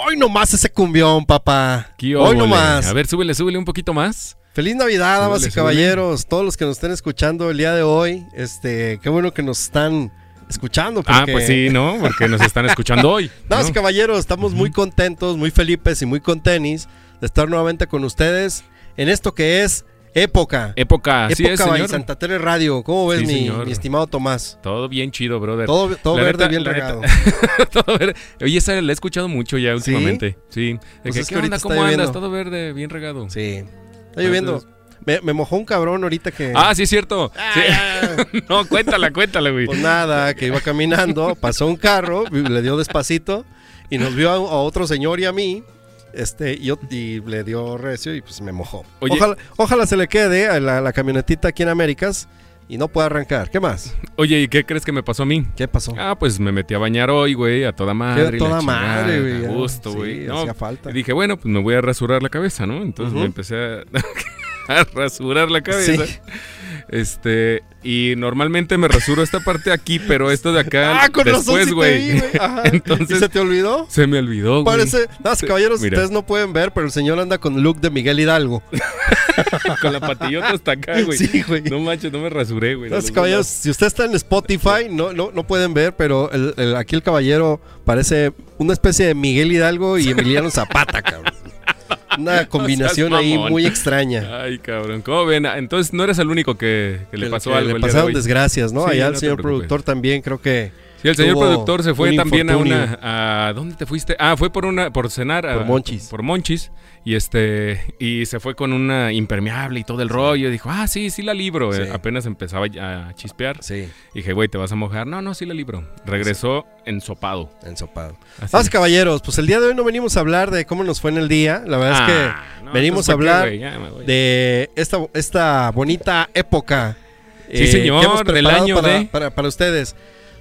Hoy nomás ese cumbión, papá. ¿Qué Hoy nomás. A ver, súbele, súbele un poquito más. Feliz Navidad, damas y caballeros. Todos los que nos estén escuchando el día de hoy. Este, qué bueno que nos están escuchando. Ah, porque- pues sí, ¿no? Porque nos están escuchando hoy. Damas ¿no? y caballeros, estamos muy contentos, muy felices y muy contenis de estar nuevamente con ustedes en esto que es Época. Época, Época es, by señor. Santa Tere Radio. ¿Cómo ves, Sí, mi, estimado Tomás? Todo bien chido, brother. Todo, verde, neta- bien regado. Todo verde. Oye, esa la he escuchado mucho ya ¿Sí? últimamente. Sí. Pues que, es que ¿Qué onda? ¿Cómo andas? lloviendo. Todo verde, bien regado. Sí. Está lloviendo. Me, me mojó un cabrón ahorita que. Ah, sí, es cierto. Sí. No, cuéntala, cuéntala, güey. Pues nada, que iba caminando, pasó un carro, le dio despacito y nos vio a, a otro señor y a mí. Este, y, le dio recio y pues me mojó. Oye. Ojalá, ojalá se le quede a la, la camionetita aquí en Américas y no pueda arrancar. ¿Qué más? Oye, ¿y qué crees que me pasó a mí? ¿Qué pasó? Ah, pues me metí a bañar hoy, güey, a toda madre. La toda madre, güey. A gusto, Sí, güey. No, hacía falta. y dije, bueno, pues me voy a rasurar la cabeza, ¿no? Entonces me empecé a, a rasurar la cabeza. Sí. Este, y normalmente me rasuro esta parte aquí, pero esto de acá Ah, con después, sí güey. Ajá. Entonces- ¿Y se te olvidó? Se me olvidó, güey. Parece, las caballeros, Mira. ustedes no pueden ver, pero el señor anda con look de Miguel Hidalgo. Con la patillota hasta acá, güey. Sí, güey. No manches, no me rasuré, güey. No, no, caballeros, si usted está en Spotify, no, no, no pueden ver, pero el- el- aquí el caballero parece una especie de Miguel Hidalgo y Emiliano Zapata, cabrón. Una combinación ahí muy extraña. Ay, cabrón. ¿Cómo ven? Entonces no eres el único que, que le pasó que algo. Le pasaron desgracias, ¿no? Sí, Allá no te señor productor también creo que Sí, el señor productor se fue también a una. A, ¿Dónde te fuiste? Ah, fue por una por cenar. a- Por Monchis. Por Monchis. Y este. Y se fue con una impermeable y todo el rollo. Dijo, ah, sí, sí la libro. Sí. Eh, apenas empezaba a chispear. sí, Dije, güey, ¿te vas a mojar? No, no, sí la libro. Regresó ensopado. ensopado. Así. Vamos, caballeros, pues el día de hoy no venimos a hablar de cómo nos fue en el día. La verdad Ah, es no, que venimos a entonces, ¿para hablar qué, de esta, esta bonita época. eh, Sí, señor, que hemos del año para, de- para, para ustedes.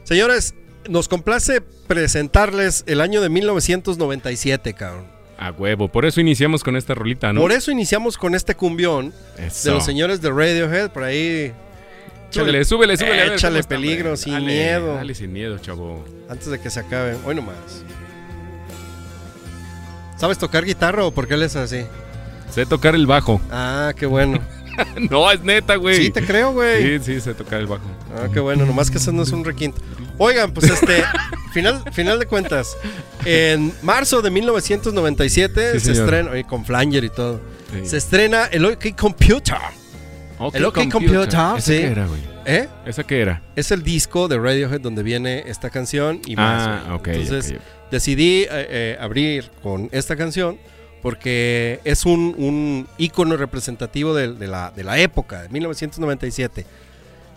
Señores, nos complace presentarles el año de 1997, cabrón. A huevo. Por eso iniciamos con esta rolita, ¿no? Por eso iniciamos con este cumbión Eso. de los señores de Radiohead, por ahí, Súbele, súbele, súbele. Échale está, peligro, hombre. sin Dale, miedo. Dale sin miedo, chavo. antes de que se acabe. Hoy nomás. ¿Sabes tocar guitarra o por qué le es así? Sé tocar el bajo. Ah, qué bueno. no, es neta, güey. Sí, te creo, güey. Sí, sí, sé tocar el bajo. Ah, qué bueno, nomás que eso no es un requinto. Oigan, pues este, final, final de cuentas, en marzo de 1997 Sí, se señor. estrena, oye, con Flanger y todo, Sí. se estrena el OK Computer. OK el OK Computer, ¿Esa sí. qué era, güey? ¿Eh? ¿Esa qué era? Es el disco de Radiohead donde viene esta canción y más. ah, ok. Entonces decidí eh, eh, abrir con esta canción porque es un, un ícono representativo de, de la, de la época, de 1997.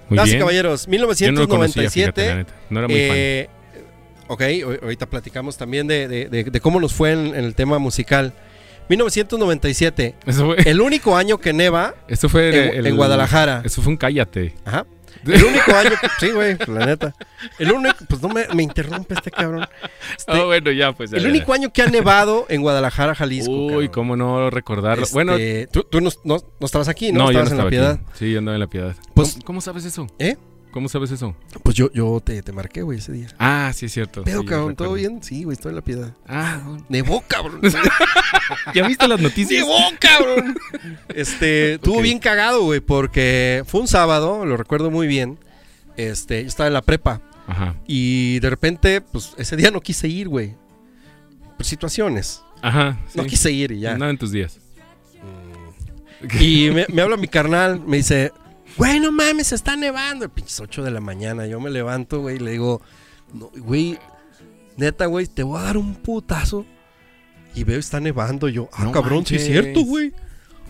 Muy Damas y bien. caballeros, Yo no lo conocía, 1997. fíjate, la neta. No era muy fan. Eh, ok, ahor- ahorita platicamos también de, de- de- de cómo nos fue en, en el tema musical. 1997, Eso fue, el único año que neva eso fue en, en Guadalajara. Eso fue un cállate. Ajá. El único año que. Sí, güey, la neta. El único. Pues no me, me interrumpe este cabrón. Este, Ah, bueno, ya, pues. ya, el ya, único ya. año que ha nevado en Guadalajara, Jalisco. Uy, cabrón. cómo no recordarlo. Este, Bueno, tú, tú no, no- no estabas aquí, ¿no? no, yo no estabas en la piedad. aquí. Sí, yo andaba en la piedad. Pues- ¿Cómo, cómo sabes eso? ¿Eh? ¿Cómo sabes eso? Pues yo, yo te, te marqué, güey, ese día. Ah, sí, es cierto. Pero, sí, cabrón, ¿todo bien? Sí, güey, estoy en la piedad. Ah, bueno. Nevó, cabrón. ¿ya viste las noticias? ¡Nevó, cabrón! Este, estuvo bien cagado, güey, porque fue un sábado, lo recuerdo muy bien. Este, yo estaba en la prepa Ajá. y de repente, pues ese día no quise ir, güey. Por situaciones. Ajá. No quise ir y ya. Nada en tus días. Y me, me habla mi carnal, me dice, güey, no mames, está nevando. Pinches 8 de la mañana. Yo me levanto, güey, y le digo, no, güey, neta, güey, te voy a dar un putazo. Y veo, está nevando. Yo, ah, No cabrón, sí es manches. cierto, güey.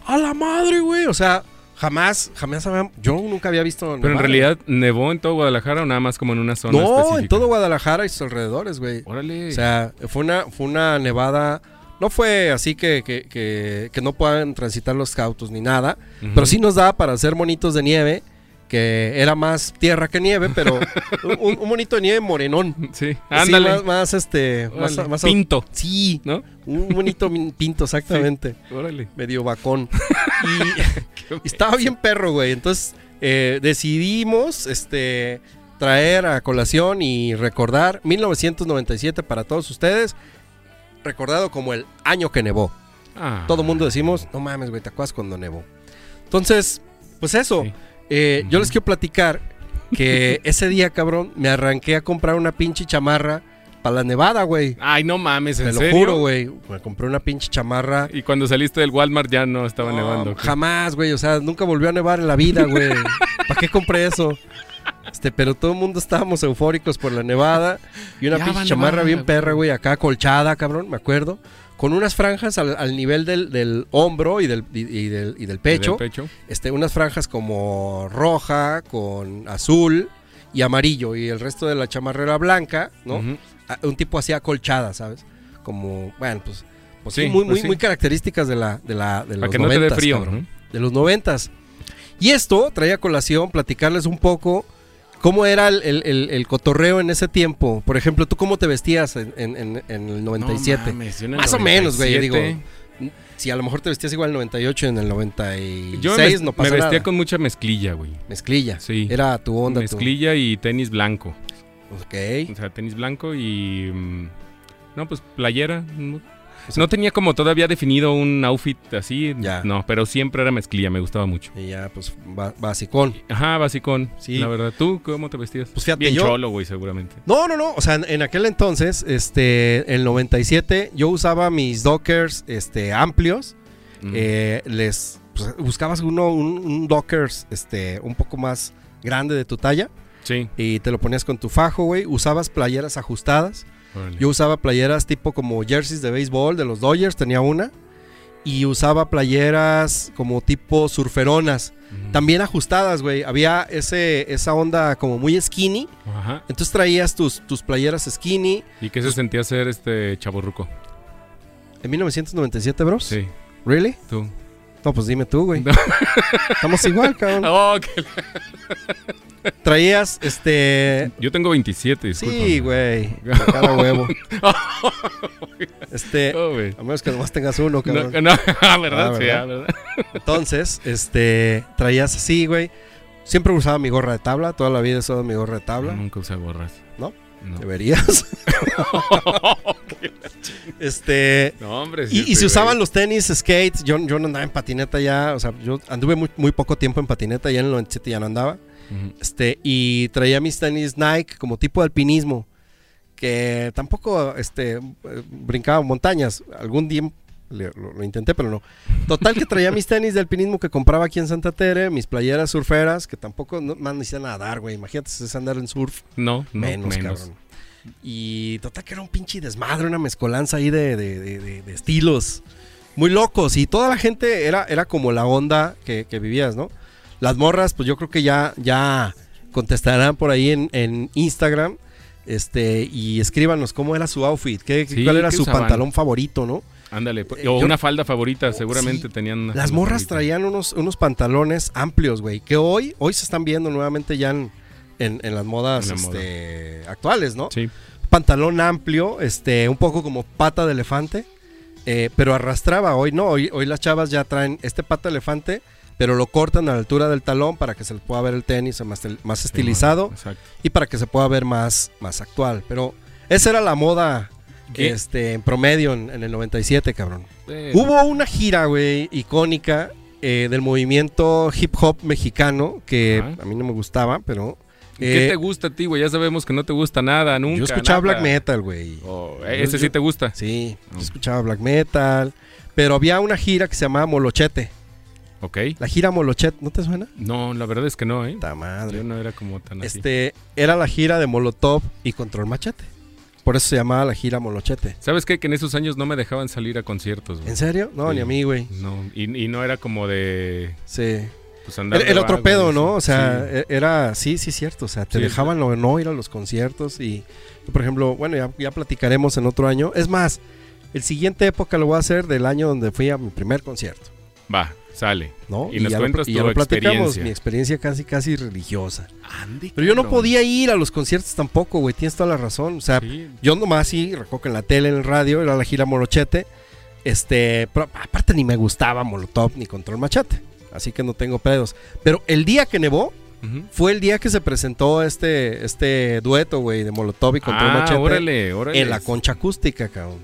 A la madre, güey. O sea, jamás, jamás había, yo nunca había visto Pero en realidad, ¿nevó en todo Guadalajara o nada más como en una zona No, específica? en todo Guadalajara y sus alrededores, güey. Órale. O sea, fue una, fue una nevada. No fue así que, que, que, que no puedan transitar los autos ni nada. Pero sí nos da para hacer monitos de nieve. Que era más tierra que nieve, pero un, un monito de nieve morenón. Sí, más, más, este. Más, Órale. más- Pinto, Sí, ¿no? un bonito pinto, exactamente. Órale. Medio bacón. Y, y estaba bien perro, güey. Entonces eh, decidimos este, traer a colación y recordar 1997 para todos ustedes. Recordado como el año que nevó. Ah. Todo mundo decimos, no mames, güey, ¿te acuerdas cuando nevó? Entonces, pues eso. Sí. Eh, Yo les quiero platicar que ese día, cabrón, me arranqué a comprar una pinche chamarra para la nevada, güey. Ay, no mames, ¿en Te lo serio? juro, güey. Me compré una pinche chamarra. Y cuando saliste del Walmart ya no estaba No, nevando. Jamás, güey. O sea, nunca volvió a nevar en la vida, güey. ¿Para qué compré eso? Este, pero todo el mundo estábamos eufóricos por la nevada. Y una pinche chamarra bien perra, güey, acá colchada, cabrón, me acuerdo. Con unas franjas al, al nivel del, del hombro y del, y, y del, y del pecho. Del pecho. Este, unas franjas como roja, con azul y amarillo. Y el resto de la chamarra era blanca, ¿no? Ah, Un tipo así acolchada, ¿sabes? Como, bueno, pues, pues sí, Sí, muy, pues muy, sí. muy características de la, de la, de Para los que no te dé frío. cabrón ¿no? de los noventas. Y esto traía a colación platicarles un poco cómo era el, el- el- cotorreo en ese tiempo. Por ejemplo, ¿tú cómo te vestías en, en- en- el 97? No mames, yo en el Más o menos, güey, 97, digo. si a lo mejor te vestías igual en el 98, en el 96, Yo me, no me pasa vestía nada. con mucha mezclilla, güey. Mezclilla. Sí. Era tu onda. tu- Mezclilla y tenis blanco. Ok. O sea, tenis blanco y... mm, no, pues playera. No, O sea- no tenía como todavía definido un outfit así. Ya. No, pero siempre era mezclilla, me gustaba mucho. Y ya, pues, ba- basicón. Ajá, basicón. Sí. La verdad. ¿Tú cómo te vestías? Pues fíjate, Bien yo- cholo, güey, seguramente. No, no, no. O sea, en, en aquel entonces, este, el 97, yo usaba mis dockers, este, amplios. Mm. Eh, les pues, buscabas uno, un, un Dockers este, un poco más grande de tu talla sí. y te lo ponías con tu fajo, güey. Usabas playeras ajustadas. Yo usaba playeras tipo como jerseys de béisbol de los Dodgers, tenía una. Y usaba playeras como tipo surferonas, también ajustadas, güey. Había ese, esa onda como muy skinny. Ajá. Entonces traías tus, tus playeras skinny. ¿Y qué se sentía ser este chaborruco? En 1997, bros. Sí, ¿Really? tú. No, pues dime tú, güey. No. Estamos igual, cabrón. Oh, que- Traías, este... Yo tengo 27, disculpa. Sí, güey. Cada huevo. Este, Oh, a menos que nomás tengas uno, No, cabrón. no, ah, ¿verdad? Ah, Sí, ¿verdad? ah, ¿verdad? Entonces, este, traías así, güey. Siempre usaba mi gorra de tabla. Toda la vida he usado mi gorra de tabla. Nunca usé gorras. ¿No? No. Deberías. este. No, hombre. sí Y, y se usaban los tenis skates. Yo, yo no andaba en patineta ya. O sea, yo anduve muy, muy poco tiempo en patineta. Ya en el 97 ya no andaba. Este, y traía mis tenis Nike como tipo de alpinismo. Que tampoco este, brincaba montañas. Algún día le- lo, lo intenté, pero no. Total que traía mis tenis de alpinismo que compraba aquí en Santa Tere, mis playeras surferas, que tampoco no, más necesitan nadar, güey. Imagínate si es andar en surf. No, no, menos, menos. cabrón. Y total que era un pinche desmadre, una mezcolanza ahí de, de- de- estilos. Muy locos. Y toda la gente era, era como la onda que, que vivías, ¿no? Las morras, pues yo creo que ya, ya contestarán por ahí en, en Instagram. Este, y escríbanos cómo era su outfit, qué, Sí, cuál era ¿qué su usaban? pantalón favorito, ¿no? Ándale. Eh, o yo- una falda favorita, seguramente Sí. tenían una Las morras favorita. traían unos, unos pantalones amplios, güey, que hoy, hoy se están viendo nuevamente ya en, en- en las modas En la moda. este, actuales, ¿no? Sí. pantalón amplio, este, un poco como pata de elefante, eh, pero arrastraba. Hoy no, hoy, hoy las chavas ya traen este pata de elefante, pero lo cortan a la altura del talón para que se le pueda ver el tenis más, más estilizado y para que se pueda ver más, más actual. Pero esa era la moda ¿Qué? este, en promedio en, en el 97, cabrón. Eh, Hubo una gira, güey, icónica eh, del movimiento hip hop mexicano que a mí no me gustaba, pero... ¿Qué eh, te gusta a ti, güey? Ya sabemos que no te gusta nada, nunca. yo escuchaba nada. black metal, güey. Oh, eh, ese Yo- sí te gusta. Sí, yo Mm. escuchaba black metal. Pero había una gira que se llamaba Molochete. Ok. La gira Molochete, ¿no te suena? No, la verdad es que no, ¿eh? Yo madre. no era como tan así. Este, era la gira de Molotov y Control Machete. Por eso se llamaba la gira Molochete. ¿Sabes qué? Que en esos años no me dejaban salir a conciertos, güey. ¿En serio? No, Sí. ni a mí, güey. No, y, y no era como de... Sí. Pues andar El, otro pedo. ¿no? O sea, Sí. e- era, sí, sí, cierto. O sea, te Sí, dejaban no, no ir a los conciertos y, por ejemplo, bueno, ya, ya platicaremos en otro año. Es más, el siguiente época lo voy a hacer del año donde fui a mi primer concierto. Va, sale. ¿no? Y nos ya lo- cuentas y ya tu lo platicamos, experiencia. mi experiencia casi, casi religiosa. Andy, Pero yo no podía ir a los conciertos tampoco, güey. Tienes toda la razón. O sea, Sí. yo nomás sí, que en la tele, en el radio, era la gira Molochete. Este, pero aparte ni me gustaba Molotov ni Control Machete. Así que no tengo pedos. Pero el día que nevó fue el día que se presentó este, este dueto, güey, de Molotov y Control Ah, Machete órale, órale. en la concha acústica, cabrón.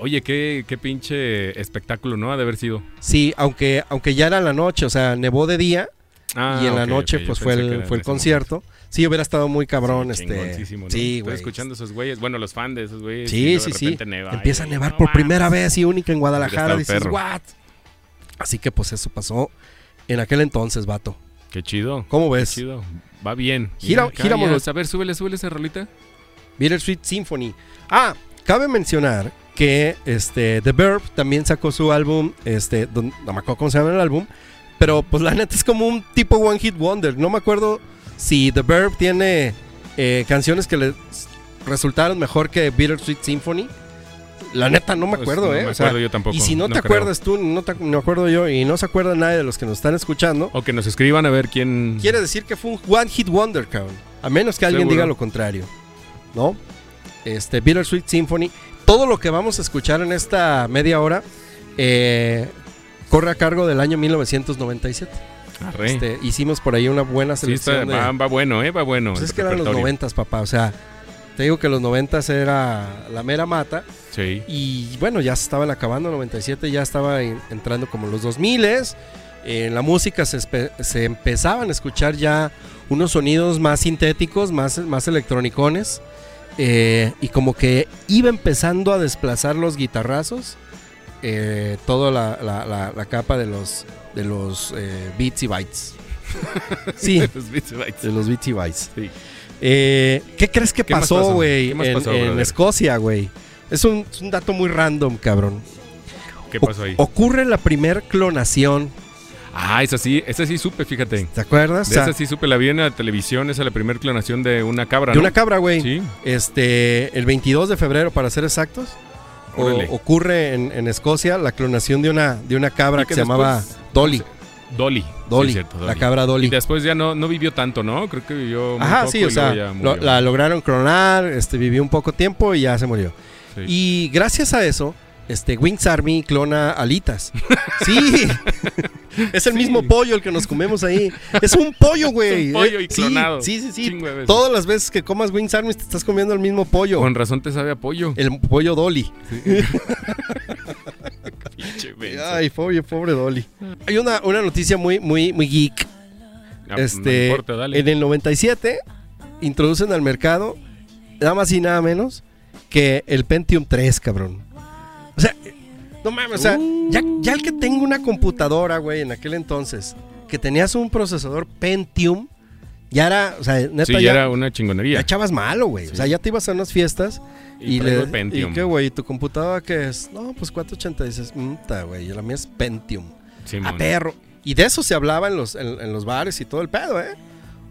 Oye, qué, qué pinche espectáculo, ¿no? Ha de haber sido. Sí, aunque, aunque ya era la noche, o sea, nevó de día Ah, y en la noche pues fue el, fue el concierto. Sí, hubiera estado muy cabrón, Sí, este. chingoncísimo, ¿no? Sí, Estoy escuchando esos güeyes, bueno, los fans de esos güeyes. Sí, sí, de sí. neva, Empieza a nevar no por primera vez y única en Guadalajara. Dices, perro. ¿what? Así que pues eso pasó en aquel entonces, vato. Qué chido. ¿Cómo Qué ves? chido. Va bien. Gira- ya- A ver, súbele, súbele esa rolita. Bittersweet Symphony. Ah, cabe mencionar que este The Verb también sacó su álbum, este, don- no me acuerdo cómo se llama el álbum, pero pues la neta es como un tipo One Hit Wonder. No me acuerdo si The Verb tiene eh, canciones que le resultaron mejor que Bittersweet Symphony. La neta no me Pues, acuerdo, no ¿eh? me O sea, acuerdo yo tampoco. y si no, te creo. acuerdas tú, no te, me acuerdo yo, y no se acuerda nadie de los que nos están escuchando, O que nos escriban a ver quién. quiere decir que fue un One Hit Wonder, cabrón. A menos que alguien Seguro. diga lo contrario. ¿No? Este, Bittersweet Symphony. Todo lo que vamos a escuchar en esta media hora eh, corre a cargo del año 1997. Arre. Este, hicimos por ahí una buena sí, está, selección. de- va, va bueno, ¿eh? Va bueno. pues es que eran los noventas, papá. O sea, te digo que los noventas era la mera mata. Sí. Y bueno, ya se estaban acabando, 97 ya estaba en- entrando como los 2000 En la música se empezaban a escuchar ya unos sonidos más sintéticos, más, más electronicones. Eh, y como que iba empezando a desplazar los guitarrazos. eh, toda la, la- la- la capa de los, de los eh, beats y bytes. sí, Los Beats Bites. de los beats y bytes. Sí. Eh, ¿Qué crees que ¿Qué pasó, güey? ¿Qué más En? Escocia, güey. Es un, es un dato muy random, cabrón. ¿Qué pasó ahí? Ocurre la primer clonación. Ah, esa sí, esa sí supe, fíjate. ¿Te acuerdas? De O sea, esa sí supe, la vi en la televisión, esa es la primera clonación de una cabra, de ¿no? una cabra, güey. Sí. Este, el 22 de febrero, para ser exactos, o- ocurre en, en Escocia la clonación de una, de una cabra Y que, que se llamaba Dolly. Dolly. Dolly, Sí, cierto, la Dolly. cabra Y Dolly. después ya no, no vivió tanto, ¿no? Creo que vivió muy Ajá, poco sí, y o sea, lo- la lograron clonar, este, vivió un poco tiempo y ya se murió. Sí. Y gracias a eso, este, Wings Army clona alitas. Sí, es el Sí. mismo pollo el que nos comemos ahí. Es un pollo, güey. Un pollo Eh, y clonado. Sí, sí, sí. sí. Todas las veces que comas Wings Army te estás comiendo el mismo pollo. Con razón te sabe a pollo. El pollo Dolly. Pinche menso. Ay, pobre, pobre Dolly. Hay una, una noticia muy, muy, muy geek. Ah, no este, importa, dale. en el 97 introducen al mercado nada más y nada menos que el Pentium 3, cabrón. No mames, o sea, Uh. ya, ya el que tengo una computadora, güey, en aquel entonces, que tenías un procesador Pentium, ya era, o sea, neta, Sí, ya, ya era una ya chingonería. echabas malo, güey. O Sí. sea, ya te ibas a unas fiestas Y, y, le, Pentium. ¿Y qué, güey? ¿Tu computadora qué es? No, pues 486. Mm, ta, güey. La mía es Pentium. Simón. A perro. Y de eso se hablaba en los, en, en los bares y todo el pedo, ¿eh?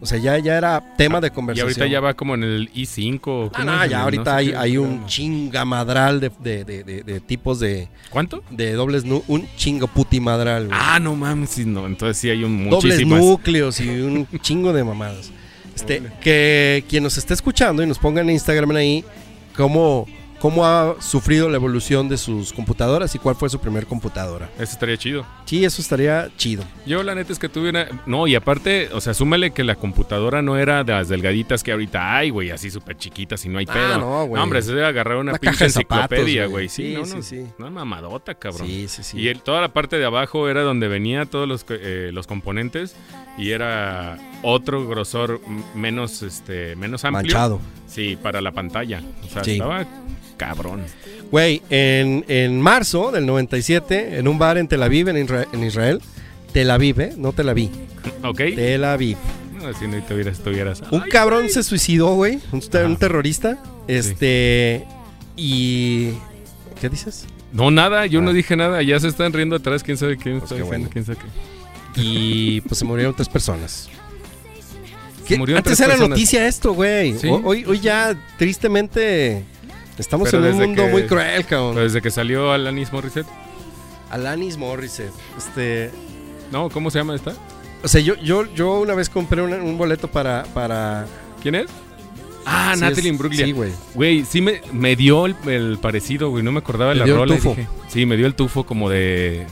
O sea, ya, ya era tema de Y conversación. ahorita ya va como en el i5. ¿o Ah, no, ya ahorita hay, hay un chingamadral de, de, de, de- de tipos de, ¿Cuánto? de dobles un chingo putimadral, güey. Ah, no mames, sí, no, entonces sí hay un dobles muchísimas. núcleos y un chingo de mamadas. Este, que quien nos esté escuchando y nos pongan en Instagram ahí cómo, cómo ha sufrido la evolución de sus computadoras y cuál fue su primer computadora. Eso estaría chido. Sí, eso estaría chido. Yo la neta es que tuve una... No, y aparte, o sea, súmale que la computadora no era de las delgaditas que ahorita hay, güey, así súper chiquitas y no hay Ah, pedo. no, güey. hombre, se debe agarrar una, Una pinche caja de zapatos, enciclopedia, güey. Sí, Sí, no, sí, no, sí. Una mamadota, cabrón. Sí, sí, sí. Y el- toda la parte de abajo era donde venía todos los, eh, los componentes y era otro grosor menos, este, menos amplio. Manchado. Sí, para la pantalla. O sea, Sí. estaba cabrón. Güey, en, en marzo del 97, en un bar en Tel Aviv, en, Isra- en Israel, Tel Aviv, ¿eh? No Tel Aviv. ¿Ok? Tel Aviv. No, si no tuvieras, tuvieras. Un Ay, cabrón se suicidó, güey. Un, terrorista. Este. Y. ¿Qué dices? No, nada, yo no Ah. dije nada. Ya se están riendo atrás. ¿Quién sabe quién Pues qué bueno. ¿Quién sabe qué? Y pues se murieron tres personas. Antes era personas. noticia esto, güey. Sí. Hoy, hoy ya, tristemente, estamos Pero en un mundo que- muy cruel, cabrón. Desde que salió Alanis Morissette. Alanis Morissette. Este. No, ¿cómo se llama esta? O sea, yo, yo, yo una vez compré un boleto para. para ¿Quién es? Ah, sí, Natalie Imbruglia. Sí, güey. Güey, sí me, me dio el, el parecido, güey. No me acordaba de Te la dio el rola. tufo. dije- sí, me dio el tufo como de,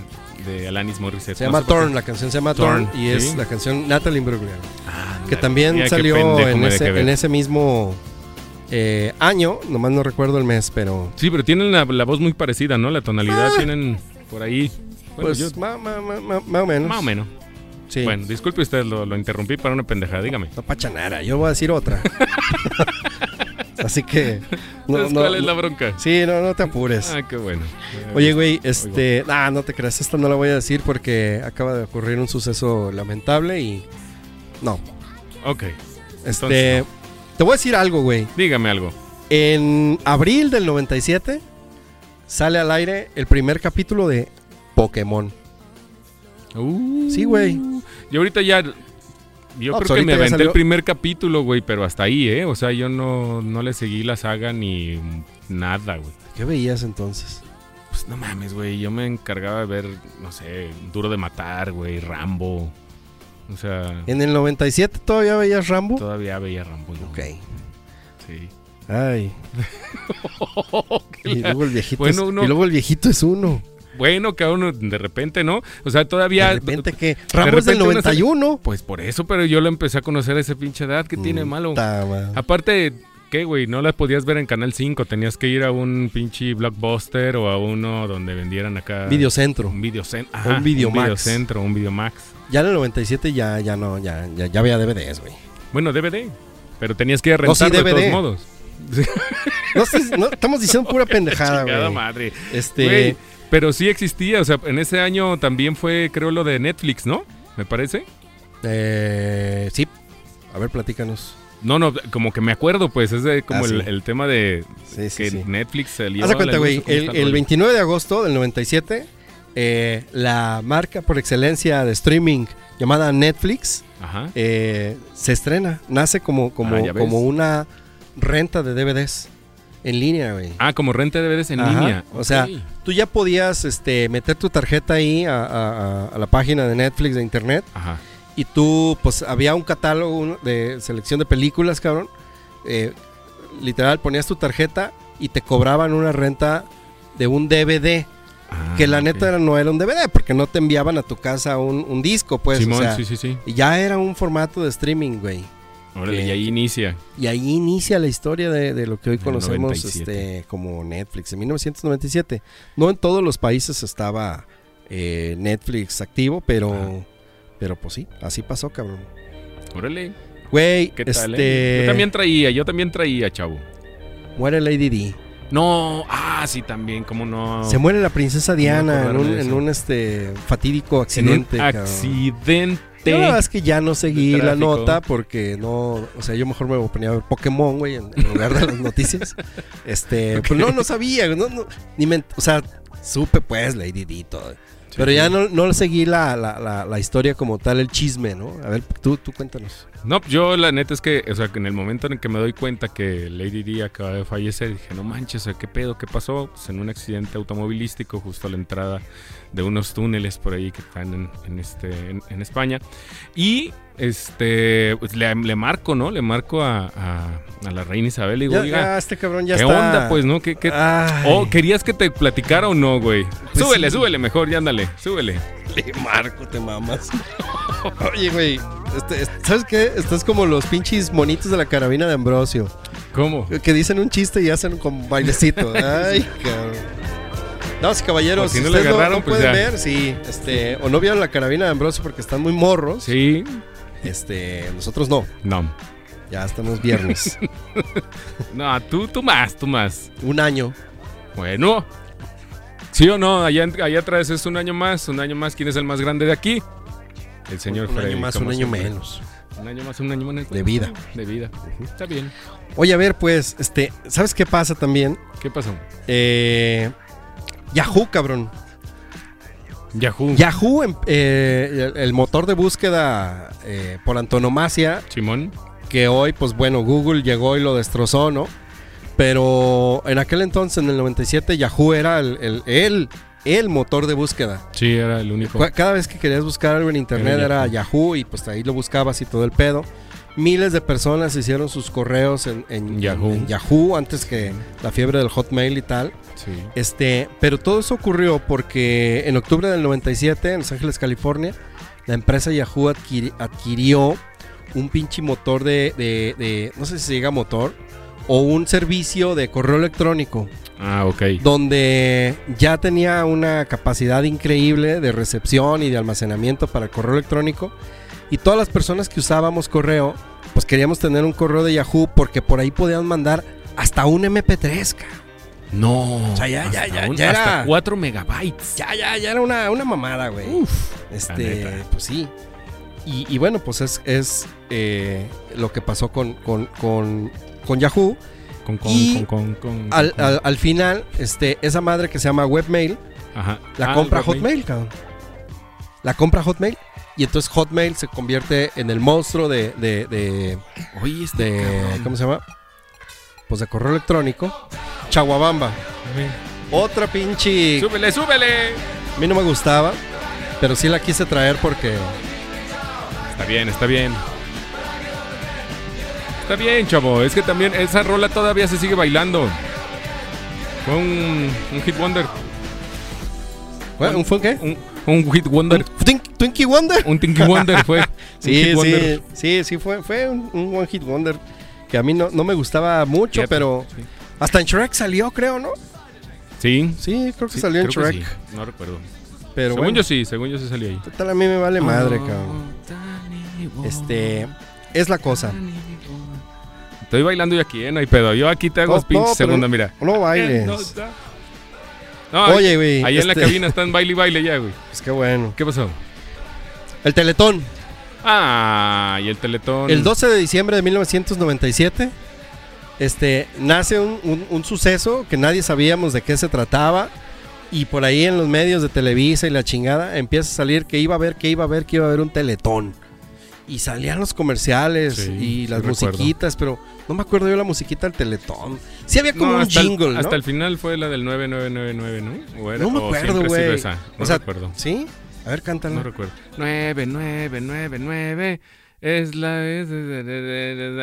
de Alanis Morissette. Se No llama sé qué. Torn, la canción se llama Torn, Torn, y es sí. la canción Natalie Imbruglia. Ah, Que también salió en ese, ver. en ese mismo eh, año, nomás no recuerdo el mes, pero Sí, pero tienen la, la voz muy parecida, ¿no? La tonalidad tienen por ahí. Bueno, pues yo- más o menos. más o menos. Sí. Bueno, disculpe usted, lo, lo interrumpí para una pendejada, dígame. No pacha nada, yo voy a decir otra. Así que. No, Entonces, no, ¿Cuál es la bronca? Sí, no, no te apures. Ah, qué bueno. Oye, güey, este. Ah, no te creas, esta no la voy a decir porque acaba de ocurrir un suceso lamentable y. No. Ok, Este. Te voy a decir algo, güey. dígame algo. En abril del 97 sale al aire el primer capítulo de Pokémon. Uh, Sí, güey. Yo ahorita ya. Yo No, pues creo que me aventé salió- el primer capítulo, güey, pero hasta ahí, ¿eh? O sea, yo no, no le seguí la saga ni nada, güey. ¿Qué veías entonces? Pues no mames, güey. Yo me encargaba de ver, no sé, Duro de Matar, güey, Rambo. O sea, ¿En el 97 todavía veías Rambo? todavía veía Rambo. yo. Ok. Sí. Ay. Y luego el viejito, Bueno, es, uno- y luego el viejito es uno. Bueno, que a uno de repente, ¿no? O sea, todavía. de repente que Rambo es del repente se- 91. Pues por eso, pero yo lo empecé a conocer a esa pinche edad. ¿Qué tiene de malo? Ta. Aparte, ¿qué, güey? No las podías ver en Canal 5. Tenías que ir a un pinche blockbuster o a uno donde vendieran acá. Videocentro. Un videocentro. Un Videomax. Un videocentro, un Videomax. Ya en el 97 ya, ya no, ya, ya, ya veía DVDs, güey. Bueno, DVD. Pero tenías que ir a No, sí, de todos modos. No, sé, no, estamos diciendo pura pendejada, güey. madre. Este, Güey, pero sí existía. O sea, en ese año también fue, creo, lo de Netflix, ¿no? Me parece. eh, sí. A ver, platícanos. No, no, como que me acuerdo, pues. Es de como Ah, el, sí. el tema de Sí, sí, que. Netflix salió. Haz cuenta, güey. ¿o cómo El, el rollo? 29 de agosto del 97, eh, la marca por excelencia de streaming llamada Netflix Ajá. eh, se estrena. Nace como, como, Ah, como una renta de DVDs en línea, güey. Ah, como renta de DVDs en Ajá, línea. o sea. Tú ya podías este, meter tu tarjeta ahí a, a- a- a la página de Netflix de internet Ajá. y tú, pues había un catálogo de selección de películas, cabrón. Eh, literal, ponías tu tarjeta y te cobraban una renta de un DVD. Ah, que la neta era- no era un DVD, porque no te enviaban a tu casa un, un disco, pues. Simón, o sea, sí, sí, sí. ya era un formato de streaming, güey. Órale, que- y ahí inicia. Y ahí inicia la historia de, de lo que hoy conocemos 97. este, como Netflix, en 1997. No en todos los países estaba eh, Netflix activo, pero, pero pues sí, así pasó, cabrón. Órale. Güey, ¿Qué tal, este, eh? Yo también traía, yo también traía, chavo. muere Lady Di. No, ah, sí, también, cómo no. Se muere la princesa Diana en un, en este, fatídico en un accidente. Yo la verdad es que ya no seguí la nota porque no, o sea, yo mejor me ponía a ver Pokémon, güey, en, en lugar de las noticias. Este, pues no, no sabía, no, no, ni me, o sea, supe pues Lady y todo. Pero ya no, no seguí la, la, la, la historia como tal, el chisme, ¿no? A ver, tú, tú cuéntanos. No, yo la neta es que, o sea, que en el momento en el que me doy cuenta que Lady Di acaba de fallecer, dije, no manches, ¿qué pedo? ¿Qué pasó? Pues en un accidente automovilístico justo a la entrada de unos túneles por ahí que están en, este, en España. Y este, pues le, le marco, ¿no? Le marco a, a- a la reina Isabel y digo, Ya, oiga, ya, este cabrón ya ¿qué está. onda? Pues, ¿no? ¿Qué, qué- Oh, ¿querías que te platicara o no, güey? Pues súbele, sí. súbele mejor, ya ándale, súbele. le marco, te mamas. Oye, güey, este, este, ¿sabes qué? Estás como los pinches monitos de la carabina de Ambrosio. ¿Cómo? Que dicen un chiste y hacen como bailecito. Ay, cabrón. Damas y caballeros, si no le ustedes no, agarraron, no pues pueden ya. ver, sí, este, o no vieron la carabina de Ambrosio porque están muy morros, Sí, este, nosotros no, no. ya estamos viernes, No, tú, tú más, tú más. un año, Bueno. ¿Sí o no? Allá, allá atrás es un año más, un año más. ¿Quién es el más grande de aquí? El señor un Freddy. año más, un año menos. Un año más, un año menos. De vida. De vida. Está bien. Oye, a ver, pues, este, ¿sabes qué pasa también? ¿Qué pasó? Eh, Yahoo, cabrón. Yahoo. Yahoo, em- eh, el, motor de búsqueda eh, por antonomasia, Simón. que hoy, pues bueno, Google llegó y lo destrozó, ¿no? Pero en aquel entonces, en el 97, Yahoo era el, el, el, el motor de búsqueda. Sí, era el único. Cada vez que querías buscar algo en internet Era era Yahoo y pues ahí lo buscabas y todo el pedo. Miles de personas hicieron sus correos en, en- Yahoo. en Yahoo antes que la fiebre del Hotmail y tal. Sí. Este, pero todo eso ocurrió porque en octubre del 97 en Los Ángeles, California, la empresa Yahoo adquiri- adquirió un pinche motor de, de- de- no sé si se diga motor, o un servicio de correo electrónico Ah, ok. donde ya tenía una capacidad increíble de recepción y de almacenamiento para el correo electrónico. Y todas las personas que usábamos correo, pues queríamos tener un correo de Yahoo porque por ahí podían mandar hasta un MP3. ca. No. O sea, ya- ya- hasta ya- un- ya hasta era- 4 megabytes. Ya, ya, ya era una, una mamada, güey. Uf. Este, pues sí. Y, y bueno, pues es, es eh, lo que pasó con, con, con, con Yahoo. Con, con, Y con, con, Al, al- al final, este, esa madre que se llama Webmail, Ajá. la Ah, compra. Hotmail, cabrón. La compra Hotmail. Y entonces Hotmail se convierte en el monstruo de, de, de, Oye, este de-. ¿cómo se llama? Pues de correo electrónico. Chaguabamba. Otra pinche... Súbele, súbele. A mí no me gustaba, pero sí la quise traer porque... Está bien, está bien. Está bien, chavo. Es que también esa rola todavía se sigue bailando. Fue un, un hit wonder. ¿Un fue qué? Un, un hit wonder. ¿Un Twink- Twinkie Wonder? Un Tinky Wonder fue. Sí, sí, wonder. sí, sí, fue, fue un, un One Hit Wonder que a mí no, no me gustaba mucho, pero sí. hasta en Shrek salió, creo, ¿no? Sí. Sí, creo que sí, salió en creo Shrek. sí. No recuerdo. Pero según bueno, yo sí, según yo sí salía ahí. total, a mí me vale madre, cabrón. Este, es la cosa. Estoy bailando yo aquí, ¿eh? No hay pedo. Yo aquí te hago No, pinches no, segunda, mira. No bailes. No, Oye, güey. Ahí en la este, cabina están baile y baile ya, güey. Pues qué bueno. ¿Qué pasó? El Teletón. Ah, y el teletón. El 12 de diciembre de 1997, este, nace un, un- un suceso que nadie sabíamos de qué se trataba. Y por ahí en los medios de Televisa y la chingada empieza a salir que iba a haber, que iba a haber, que iba a haber un teletón. Y salían los comerciales Sí, y las recuerdo. musiquitas, pero no me acuerdo yo la musiquita del teletón. Sí había como No, un el- jingle, ¿no? Hasta el final fue la del 9999, ¿no? ¿O era- No me acuerdo, güey. No O sea, recuerdo. ¿Sí? A ver, cántala. No recuerdo. 9999 es la... es-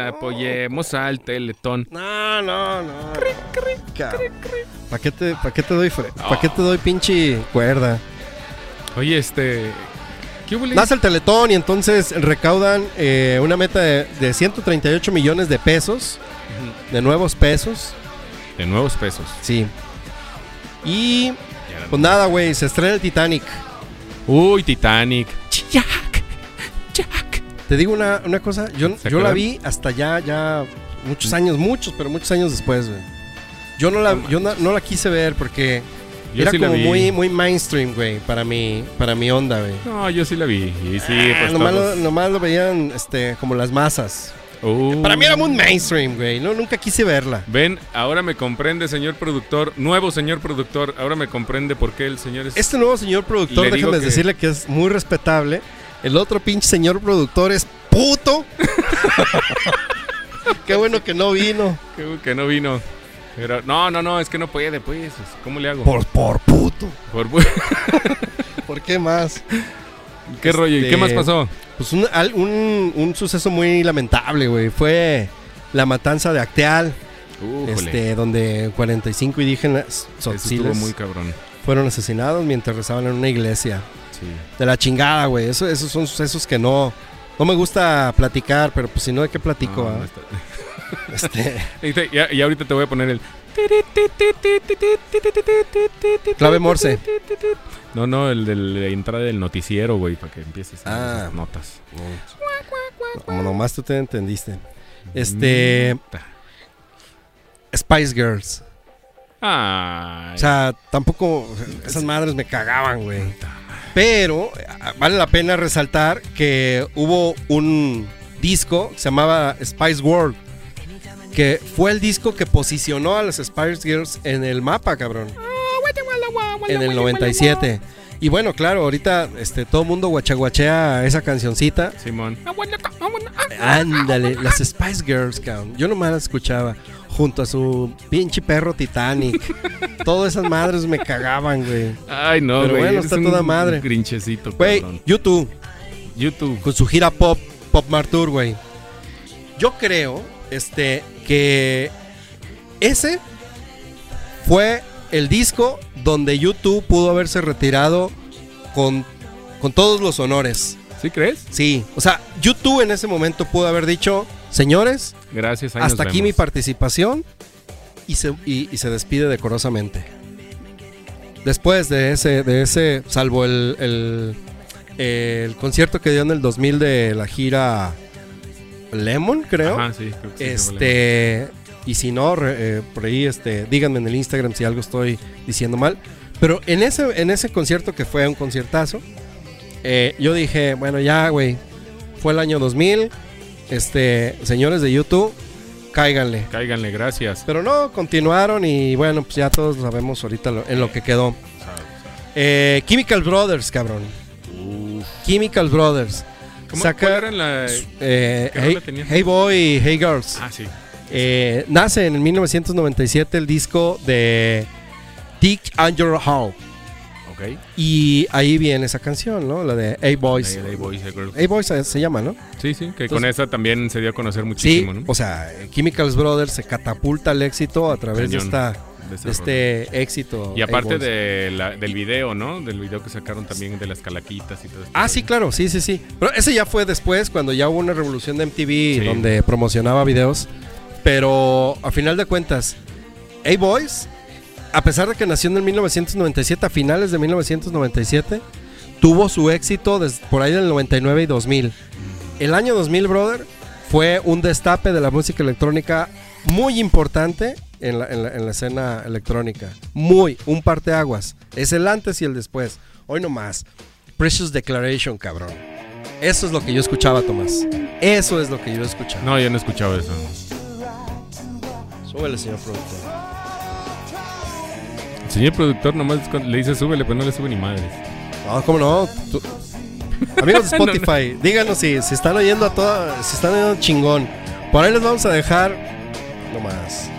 apoyemos al teletón. No, no, no. ¿Para qué te, pa' qué te doy ¿Para qué te doy pinche cuerda? Oye, este... Nace el Teletón y entonces recaudan eh, una meta de, de 138 millones de pesos, de nuevos pesos. De nuevos pesos. Sí. Y pues nada, güey, se estrena el Titanic. Uy, Titanic. Jack. Jack. Te digo una, una cosa, yo, ¿Se yo la vi hasta ya, ya muchos años, muchos, pero muchos años después, güey. Yo no la, yo no, no la quise ver porque Yo era sí como muy, muy mainstream, güey, para mi, para mi onda, güey. No, yo sí la vi. Y sí, Ah, pues nomás, todos- lo, nomás lo veían este, como las masas. Uh. Para mí era muy mainstream, güey. No, nunca quise verla. Ven, ahora me comprende, señor productor. Nuevo señor productor. Ahora me comprende por qué el señor es. Este nuevo señor productor, déjame que- decirle que es muy respetable. El otro pinche señor productor es puto. Qué bueno que no vino. Que, que no vino. Pero, no, no, no, es que no puede, pues. ¿Cómo le hago? Por, por puto. Por- ¿Por qué más? ¿Qué rollo? ¿Y Este- qué más pasó? Pues un, un, un suceso muy lamentable, güey. Fue la matanza de Acteal, este, donde 45 indígenas tzotziles muy cabrón. fueron asesinados mientras rezaban en una iglesia. Sí. De la chingada, güey. Eso, esos son sucesos que no, no me gusta platicar, pero pues si no, ¿de qué platico? No, ah? no Este, Y ahorita te voy a poner el. Clave Morse. No, no, el de la entrada del noticiero, güey, para que empieces a Ah. esas notas. como nomás tú te entendiste. Este. Spice Girls. Ay. O sea, tampoco esas madres me cagaban, güey. Pero vale la pena resaltar que hubo un disco que se llamaba Spice World. Que fue el disco que posicionó a las Spice Girls en el mapa, cabrón. En el 97. Y bueno, claro, ahorita este, todo el mundo guachaguachea esa cancioncita. Simón. Ándale, las Spice Girls, cabrón. Yo nomás las escuchaba junto a su pinche perro Titanic. Todas esas madres me cagaban, güey. Ay, no, Pero güey. bueno, está un toda madre. Grinchecito, Güey, cabrón. YouTube, YouTube. con su gira pop, Pop Martour, güey. Yo creo, este, que ese fue el disco donde YouTube pudo haberse retirado con, con todos los honores. ¿Sí crees? Sí, o sea, YouTube en ese momento pudo haber dicho, Señores, Gracias. hasta aquí mi participación y se, y- y se despide decorosamente. Después de ese, de ese salvo el, el, el concierto que dio en el 2000 de la gira Lemon, creo. Ajá, sí, creo que sí, Este, y si no, re- eh, por ahí, este, díganme en el Instagram si algo estoy diciendo mal. Pero en ese, en ese concierto que fue un conciertazo, eh, yo dije, bueno, ya, güey, fue el año 2000, este, señores de YouTube, cáiganle. Cáiganle, gracias. Pero no, continuaron y bueno, pues ya todos sabemos ahorita lo- en lo que quedó. Eh, Chemical Brothers, cabrón. Uf. Chemical Brothers. ¿Cómo Saca- era la...? Eh, ¿Qué hey, rola tenía? Hey Boy, Hey Girls. Ah, sí. Eh, nace en el 1997 el disco de Dick and Your Hall. Ok. Y ahí viene esa canción, ¿no? La de Hey Boys. Hey, hey, boys, hey, girls. Hey Boys se, se llama, ¿no? Sí, sí, que Entonces- con esa también se dio a conocer Sí, muchísimo, ¿no? o sea, Chemicals Brothers se catapulta al éxito a través de, esta, De este éxito. rola. Y aparte de la- del video, ¿no? Del video que sacaron también de las calaquitas y todo esto. Ah, sí, claro, sí, sí, sí. Pero ese ya fue después, cuando ya hubo una revolución de MTV Sí. donde promocionaba videos. Pero a final de cuentas, A-Boys, a pesar de que nació en el 1997, a finales de 1997, tuvo su éxito por ahí del 99 y 2000. El año 2000, brother, fue un destape de la música electrónica muy importante en la, en la- en la escena electrónica. Muy, un parteaguas. Es el antes y el después. Hoy no más. Precious Declaration, cabrón. Eso es lo que yo escuchaba, Tomás. Eso es lo que yo escuchaba. No, yo no he escuchado eso. Súbele, señor productor. El señor productor nomás le dice súbele, pero no le sube ni madres. No, ¿cómo no? Tú- Amigos de Spotify, díganos si, si están oyendo a toda, si están oyendo chingón. Por ahí les vamos a dejar nomás.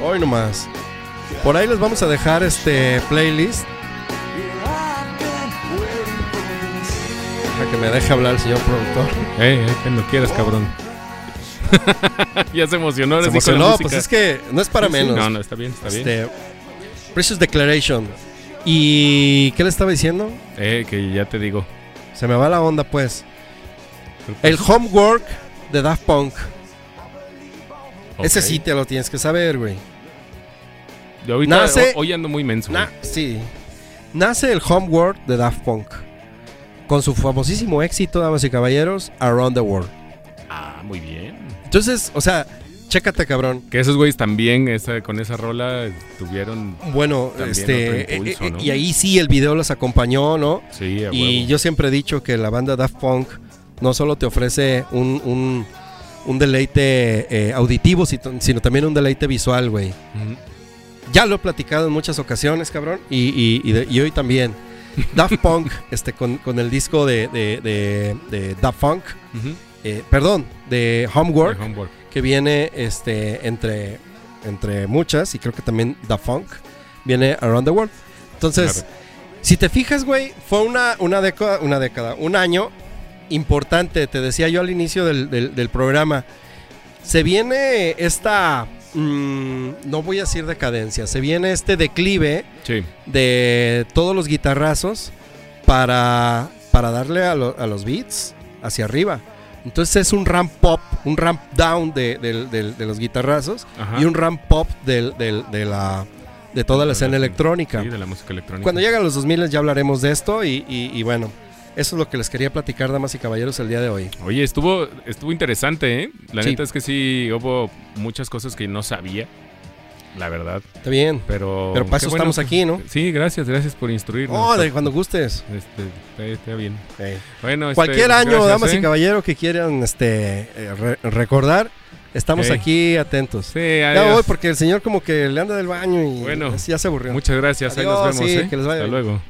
Hoy nomás. Por ahí les vamos a dejar este playlist. Para que me deje hablar el señor productor. Eh, eh, que no quieras, cabrón. ya se emocionó. Se emocionó, pues es que no es para Sí, sí. menos. No, no, está bien, está bien. Este, Precious Declaration. ¿Y qué le estaba diciendo? Eh, que ya te digo. Se me va la onda, pues. El homework de Daft Punk. Ese sí te lo tienes que saber, güey. Yo ahorita, Nace- ho- hoy ando muy menso. Na- sí. Nace el homework de Daft Punk. Con su famosísimo éxito, damas y caballeros, Around the World. Ah, muy bien. Entonces, o sea, chécate, cabrón. Que esos güeyes también esa, con esa rola tuvieron. Bueno, este. otro impulso, eh, eh, ¿no? Y ahí sí el video los acompañó, ¿no? Sí, a Y huevo. yo siempre he dicho que la banda Daft Punk no solo te ofrece un, un, un deleite eh, auditivo, si- sino también un deleite visual, güey. Ya lo he platicado en muchas ocasiones, cabrón, y, y- y de- y hoy también. Daft Punk, este, con, con el disco de, de, de- de Daft Punk, eh, perdón, de Homework, que viene este, entre, entre muchas, y creo que también Daft Punk, viene Around the World. Entonces, Claro. si te fijas, güey, fue una, una, década, una década, un año importante, te decía yo al inicio del, del- del programa. Se viene esta, mm, no voy a decir decadencia, se viene este declive Sí. de todos los guitarrazos para, para darle a, lo- a los beats hacia arriba. Entonces es un ramp pop, un ramp down de, del- del- de los guitarrazos Ajá. y un ramp del- del- de, la, de toda la escena electrónica. Sí, de la música electrónica. Cuando lleguen los 2000 ya hablaremos de esto y, y- y bueno, eso es lo que les quería platicar, damas y caballeros, el día de hoy. Oye, estuvo, estuvo interesante, ¿eh? La Sí. neta es que sí hubo muchas cosas que no sabía, la verdad. Está bien. Pero. Pero para eso bueno estamos aquí, ¿no? Sí, gracias, gracias por instruirnos. Oh, de cuando gustes. Este, está, bien. Bueno, este, Cualquier año, gracias, damas y ¿eh? caballeros que quieran este, eh, re- recordar, estamos aquí atentos. Sí, Ya voy porque el señor como que le anda del baño y Bueno, ya se aburrió. Muchas gracias, ahí nos vemos, sí, ¿eh? que les vaya Hasta bien. luego.